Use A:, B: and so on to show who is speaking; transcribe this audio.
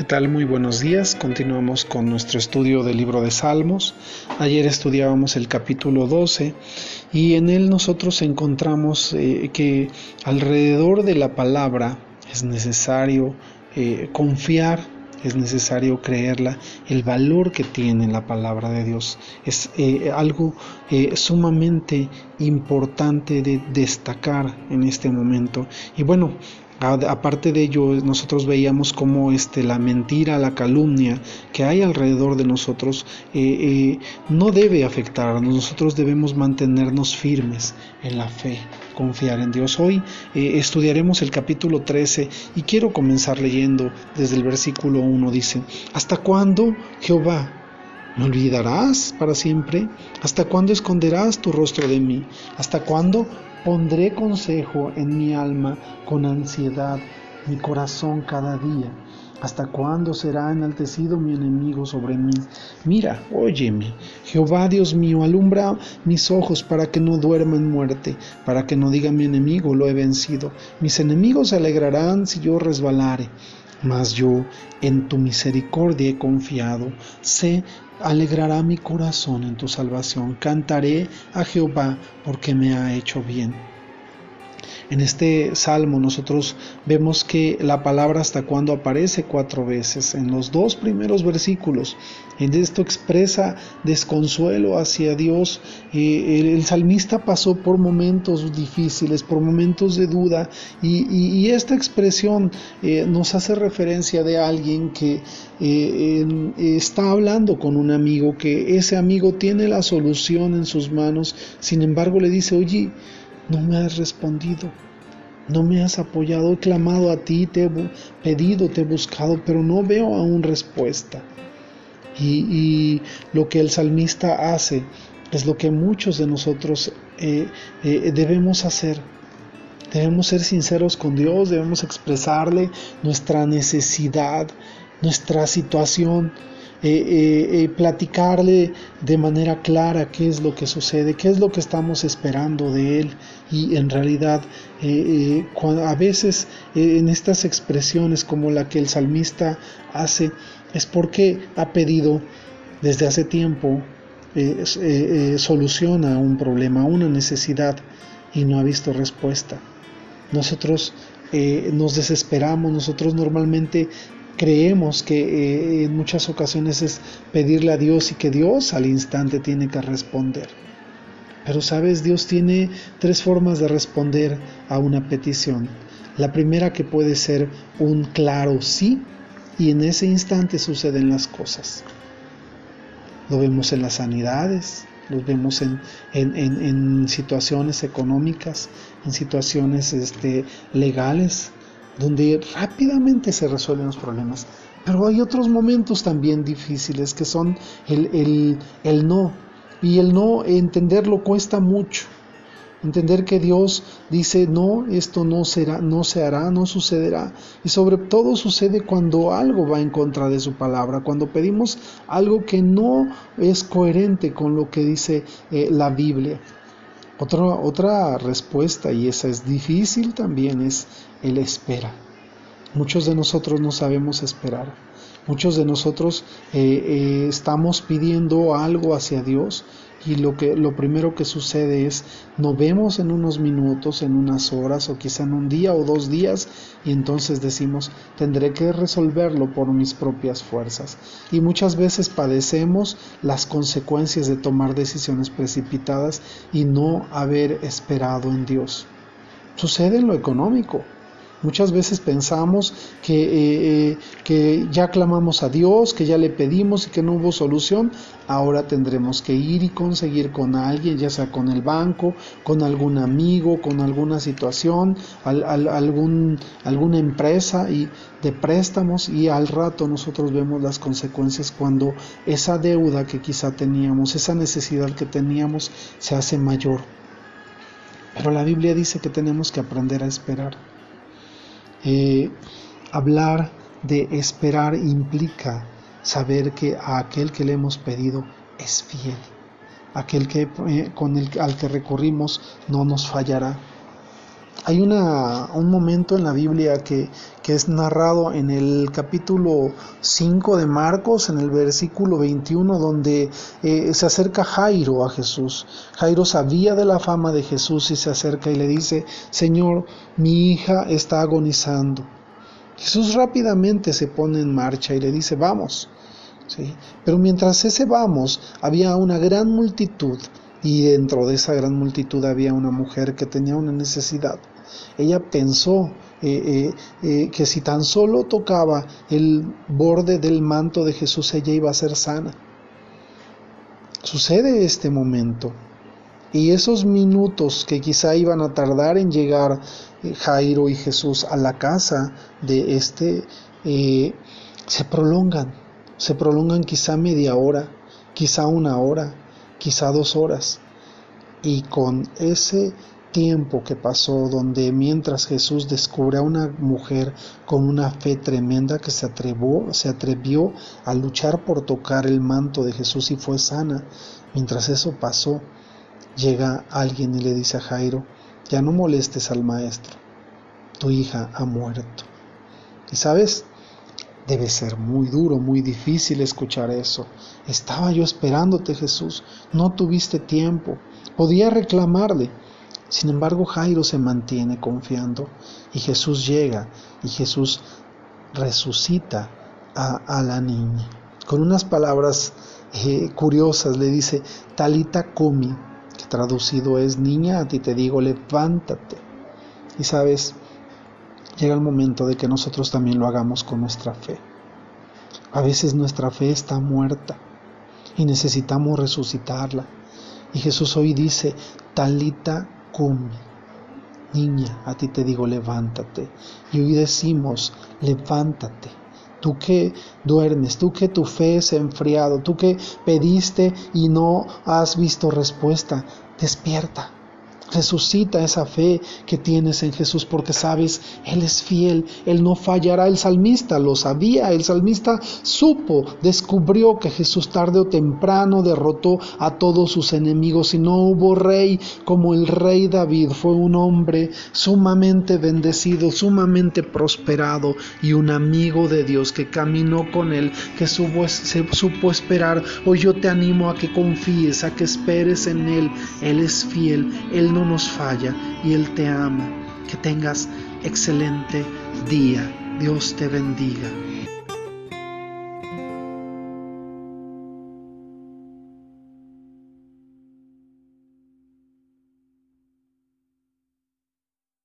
A: ¿Qué tal? Muy buenos días. Continuamos con nuestro estudio del libro de Salmos. Ayer estudiábamos el capítulo 12 y en él nosotros encontramos eh, que alrededor de la palabra es necesario eh, confiar, es necesario creerla, el valor que tiene la palabra de Dios es eh, algo sumamente importante de destacar en este momento. Y bueno, Aparte de ello, nosotros veíamos cómo este, la mentira, la calumnia que hay alrededor de nosotros eh, eh, no debe afectarnos. Nosotros debemos mantenernos firmes en la fe, confiar en Dios. Hoy eh, estudiaremos el capítulo 13 y quiero comenzar leyendo desde el versículo 1. Dice, ¿hasta cuándo, Jehová? ¿Me olvidarás para siempre? ¿Hasta cuándo esconderás tu rostro de mí? ¿Hasta cuándo Pondré consejo en mi alma con ansiedad, mi corazón cada día. ¿Hasta cuándo será enaltecido mi enemigo sobre mí? Mira, óyeme, Jehová Dios mío, alumbra mis ojos para que no duerma en muerte, para que no diga mi enemigo, lo he vencido. Mis enemigos se alegrarán si yo resbalare. Mas yo en tu misericordia he confiado. Sé alegrará mi corazón en tu salvación. Cantaré a Jehová porque me ha hecho bien. En este salmo nosotros vemos que la palabra hasta cuando aparece cuatro veces en los dos primeros versículos. En esto expresa desconsuelo hacia Dios. Eh, el, salmista pasó por momentos difíciles, por momentos de duda y, esta expresión eh, nos hace referencia de alguien que eh, está hablando con un amigo, que ese amigo tiene la solución en sus manos, sin embargo le dice, oye, no me has respondido, no me has apoyado, he clamado a ti, te he pedido, te he buscado, pero no veo aún respuesta. Y, lo que el salmista hace es lo que muchos de nosotros eh, eh, debemos hacer. Debemos ser sinceros con Dios, debemos expresarle nuestra necesidad, nuestra situación, eh, eh, eh, platicarle de manera clara qué es lo que sucede, qué es lo que estamos esperando de él y en realidad a veces en estas expresiones como la que el salmista hace es porque ha pedido desde hace tiempo soluciona un problema, una necesidad y no ha visto respuesta. Nosotros nos desesperamos, nosotros normalmente creemos que eh, en muchas ocasiones es pedirle a Dios y que Dios al instante tiene que responder. Pero sabes, Dios tiene tres formas de responder a una petición. La primera que puede ser un claro sí y en ese instante suceden las cosas. Lo vemos en las sanidades, lo vemos en, en situaciones económicas, en situaciones este, legales, donde rápidamente se resuelven los problemas. Pero hay otros momentos también difíciles que son el, el, no. Y el no, entenderlo cuesta mucho. Entender que Dios dice, no, esto no será, no se hará, no sucederá. Y sobre todo sucede cuando algo va en contra de su palabra, cuando pedimos algo que no es coherente con lo que dice eh, la Biblia. Otra, otra respuesta, y esa es difícil también, es el espera. Muchos de nosotros no sabemos esperar. Muchos de nosotros eh, eh, estamos pidiendo algo hacia Dios y lo que lo primero que sucede es nos vemos en unos minutos, en unas horas o quizá en un día o dos días y entonces decimos tendré que resolverlo por mis propias fuerzas y muchas veces padecemos las consecuencias de tomar decisiones precipitadas y no haber esperado en Dios. Sucede en lo económico. Muchas veces pensamos que, eh, eh, que, ya clamamos a Dios, que ya le pedimos y que no hubo solución. Ahora tendremos que ir y conseguir con alguien, ya sea con el banco, con algún amigo, con alguna situación, algún, alguna empresa y de préstamos y al rato nosotros vemos las consecuencias cuando esa deuda que quizá teníamos, esa necesidad que teníamos se hace mayor. Pero la Biblia dice que tenemos que aprender a esperar. Eh, hablar de esperar implica saber que a aquel que le hemos pedido es fiel, aquel que, eh, con el, al que recurrimos no nos fallará. Hay un momento en la Biblia que, que, es narrado en el capítulo 5 de Marcos, en el versículo 21, donde eh, se acerca Jairo a Jesús. Jairo sabía de la fama de Jesús y se acerca y le dice, Señor, mi hija está agonizando. Jesús rápidamente se pone en marcha y le dice, vamos. ¿Sí? Pero mientras ese vamos, había una gran multitud y dentro de esa gran multitud había una mujer que tenía una necesidad. Ella pensó eh, eh, eh, que si tan solo tocaba el borde del manto de Jesús, ella iba a ser sana. Sucede este momento. Y esos minutos que quizá iban a tardar en llegar Jairo y Jesús a la casa de este, se prolongan. Se prolongan quizá media hora, quizá una hora, quizá dos horas. Y con ese tiempo que pasó donde mientras Jesús descubre a una mujer con una fe tremenda que se atrevió, se atrevió a luchar por tocar el manto de Jesús y fue sana, mientras eso pasó, llega alguien y le dice a Jairo, ya no molestes al maestro, tu hija ha muerto. Y sabes, Debe ser muy duro, muy difícil escuchar eso. Estaba yo esperándote, Jesús. No tuviste tiempo. Podía reclamarle. Sin embargo, Jairo se mantiene confiando y Jesús llega y Jesús resucita a, la niña. Con unas palabras eh, curiosas le dice, Talita Kumi, que traducido es, niña, a ti te digo, levántate. Y sabes, llega el momento de que nosotros también lo hagamos con nuestra fe. A veces nuestra fe está muerta y necesitamos resucitarla. Y Jesús hoy dice, talita cumi, niña, a ti te digo, levántate. Y hoy decimos, levántate. Tú que duermes, tú que tu fe ha enfriado, tú que pediste y no has visto respuesta, despierta Resucita esa fe que tienes en Jesús porque sabes, Él es fiel, Él no fallará. El salmista lo sabía, el salmista supo, descubrió que Jesús tarde o temprano derrotó a todos sus enemigos y no hubo rey como el rey David. Fue un hombre sumamente bendecido, sumamente prosperado y un amigo de Dios que caminó con Él, que supo, se supo esperar. Hoy yo te animo a que confíes, a que esperes en Él. Él es fiel, Él no nos falla y Él te ama. Que tengas excelente día. Dios te bendiga.